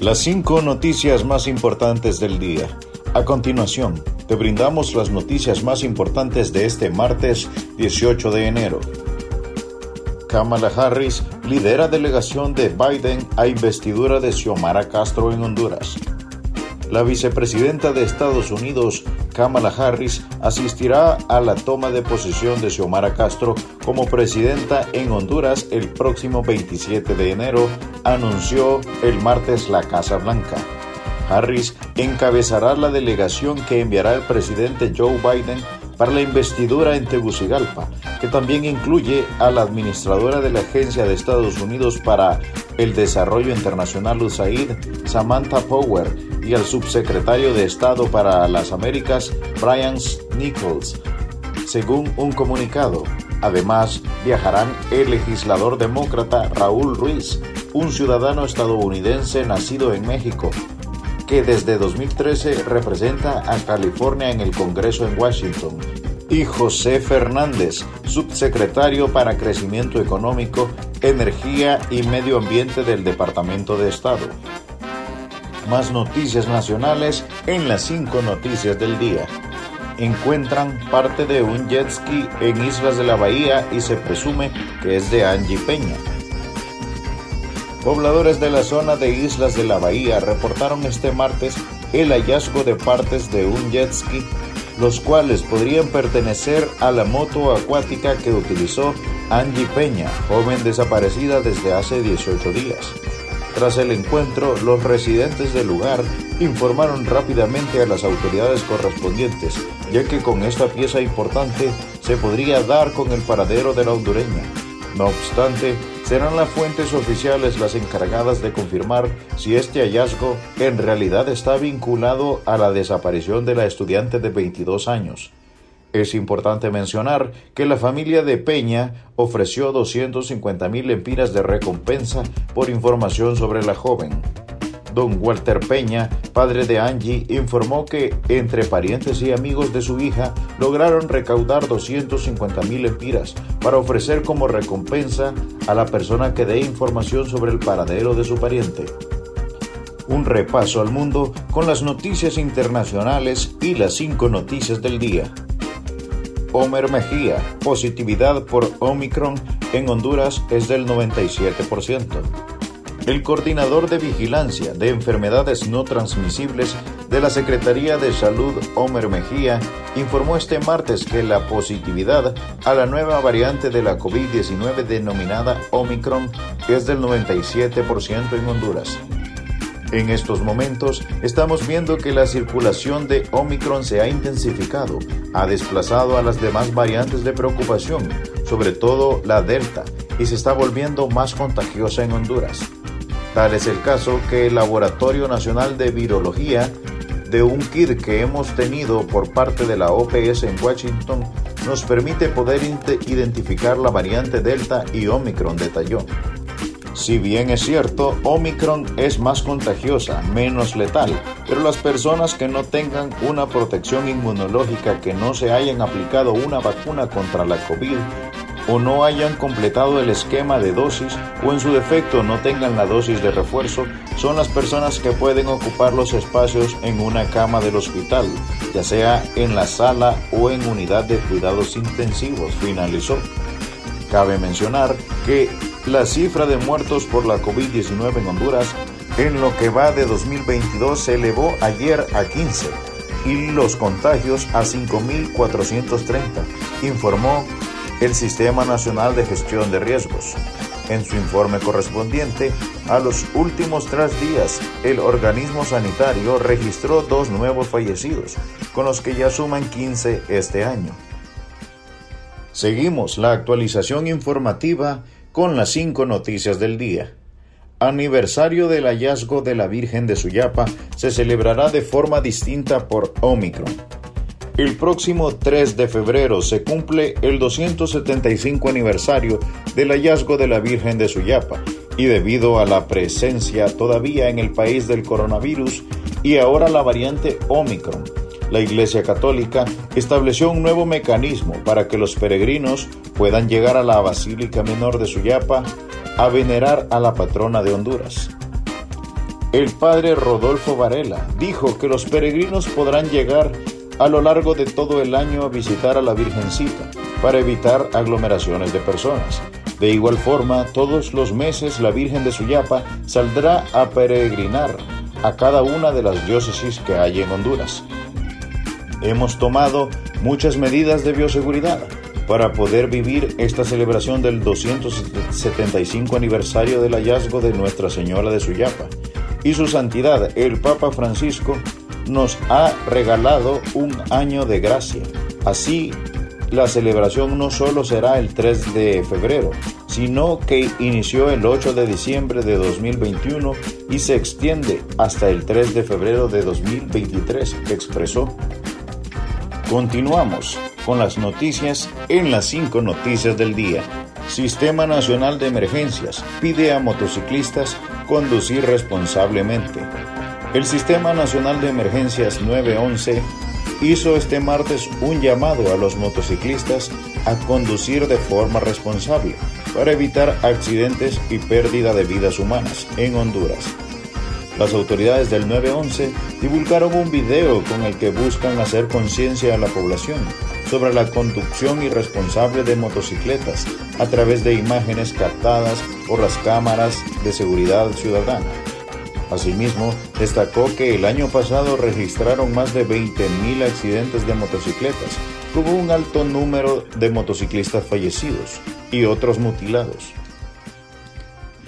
Las cinco noticias más importantes del día. A continuación, te brindamos las noticias más importantes de este martes 18 de enero. Kamala Harris lidera delegación de Biden a investidura de Xiomara Castro en Honduras. La vicepresidenta de Estados Unidos, Kamala Harris, asistirá a la toma de posesión de Xiomara Castro como presidenta en Honduras el próximo 27 de enero, anunció el martes la Casa Blanca. Harris encabezará la delegación que enviará el presidente Joe Biden para la investidura en Tegucigalpa, que también incluye a la administradora de la Agencia de Estados Unidos para el Desarrollo Internacional USAID, Samantha Power, y al subsecretario de Estado para las Américas, Brian Nichols, según un comunicado. Además, viajarán el legislador demócrata Raúl Ruiz, un ciudadano estadounidense nacido en México, que desde 2013 representa a California en el Congreso en Washington, y José Fernández, subsecretario para Crecimiento Económico, Energía y Medio Ambiente del Departamento de Estado. Más noticias nacionales en las cinco noticias del día. Encuentran parte de un jet ski en Islas de la Bahía y se presume que es de Angie Peña. Pobladores de la zona de Islas de la Bahía reportaron este martes el hallazgo de partes de un jet ski, los cuales podrían pertenecer a la moto acuática que utilizó Angie Peña, joven desaparecida desde hace 18 días. Tras el encuentro, los residentes del lugar informaron rápidamente a las autoridades correspondientes, ya que con esta pieza importante se podría dar con el paradero de la hondureña. No obstante, serán las fuentes oficiales las encargadas de confirmar si este hallazgo en realidad está vinculado a la desaparición de la estudiante de 22 años. Es importante mencionar que la familia de Peña ofreció 250 mil empiras de recompensa por información sobre la joven. Don Walter Peña, padre de Angie, informó que entre parientes y amigos de su hija lograron recaudar 250 mil empiras para ofrecer como recompensa a la persona que dé información sobre el paradero de su pariente. Un repaso al mundo con las noticias internacionales y las cinco noticias del día. Homer Mejía, positividad por Omicron en Honduras es del 97%. El coordinador de vigilancia de enfermedades no transmisibles de la Secretaría de Salud, Homer Mejía, informó este martes que la positividad a la nueva variante de la COVID-19 denominada Omicron es del 97% en Honduras. En estos momentos estamos viendo que la circulación de Omicron se ha intensificado, ha desplazado a las demás variantes de preocupación, sobre todo la Delta, y se está volviendo más contagiosa en Honduras. Tal es el caso que el Laboratorio Nacional de Virología de un kit que hemos tenido por parte de la OPS en Washington nos permite poder identificar la variante Delta y Omicron, detalló. Si bien es cierto, Omicron es más contagiosa, menos letal, pero las personas que no tengan una protección inmunológica, que no se hayan aplicado una vacuna contra la COVID o no hayan completado el esquema de dosis o en su defecto no tengan la dosis de refuerzo son las personas que pueden ocupar los espacios en una cama del hospital, ya sea en la sala o en unidad de cuidados intensivos, finalizó. Cabe mencionar que la cifra de muertos por la COVID-19 en Honduras en lo que va de 2022 se elevó ayer a 15 y los contagios a 5.430, informó el Sistema Nacional de Gestión de Riesgos. En su informe correspondiente a los últimos tres días, el organismo sanitario registró dos nuevos fallecidos, con los que ya suman 15 este año. Seguimos la actualización informativa con las cinco noticias del día. Aniversario del hallazgo de la Virgen de Suyapa se celebrará de forma distinta por Omicron. El próximo 3 de febrero se cumple el 275 aniversario del hallazgo de la Virgen de Suyapa y debido a la presencia todavía en el país del coronavirus y ahora la variante Omicron, la Iglesia Católica estableció un nuevo mecanismo para que los peregrinos puedan llegar a la Basílica Menor de Suyapa a venerar a la patrona de Honduras. El padre Rodolfo Varela dijo que los peregrinos podrán llegar a lo largo de todo el año a visitar a la Virgencita para evitar aglomeraciones de personas. De igual forma, todos los meses la Virgen de Suyapa saldrá a peregrinar a cada una de las diócesis que hay en Honduras. Hemos tomado muchas medidas de bioseguridad para poder vivir esta celebración del 275 aniversario del hallazgo de Nuestra Señora de Suyapa. Y su santidad, el Papa Francisco, nos ha regalado un año de gracia. Así, la celebración no solo será el 3 de febrero, sino que inició el 8 de diciembre de 2021 y se extiende hasta el 3 de febrero de 2023, expresó. Continuamos con las noticias en las cinco noticias del día. Sistema Nacional de Emergencias pide a motociclistas conducir responsablemente. El Sistema Nacional de Emergencias 911 hizo este martes un llamado a los motociclistas a conducir de forma responsable para evitar accidentes y pérdida de vidas humanas en Honduras. Las autoridades del 911 divulgaron un video con el que buscan hacer conciencia a la población sobre la conducción irresponsable de motocicletas a través de imágenes captadas por las cámaras de seguridad ciudadana. Asimismo, destacó que el año pasado registraron más de 20.000 accidentes de motocicletas, con un alto número de motociclistas fallecidos y otros mutilados.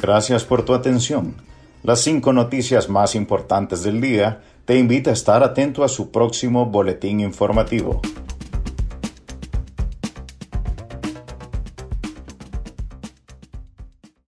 Gracias por tu atención las cinco noticias más importantes del día, te invita a estar atento a su próximo boletín informativo.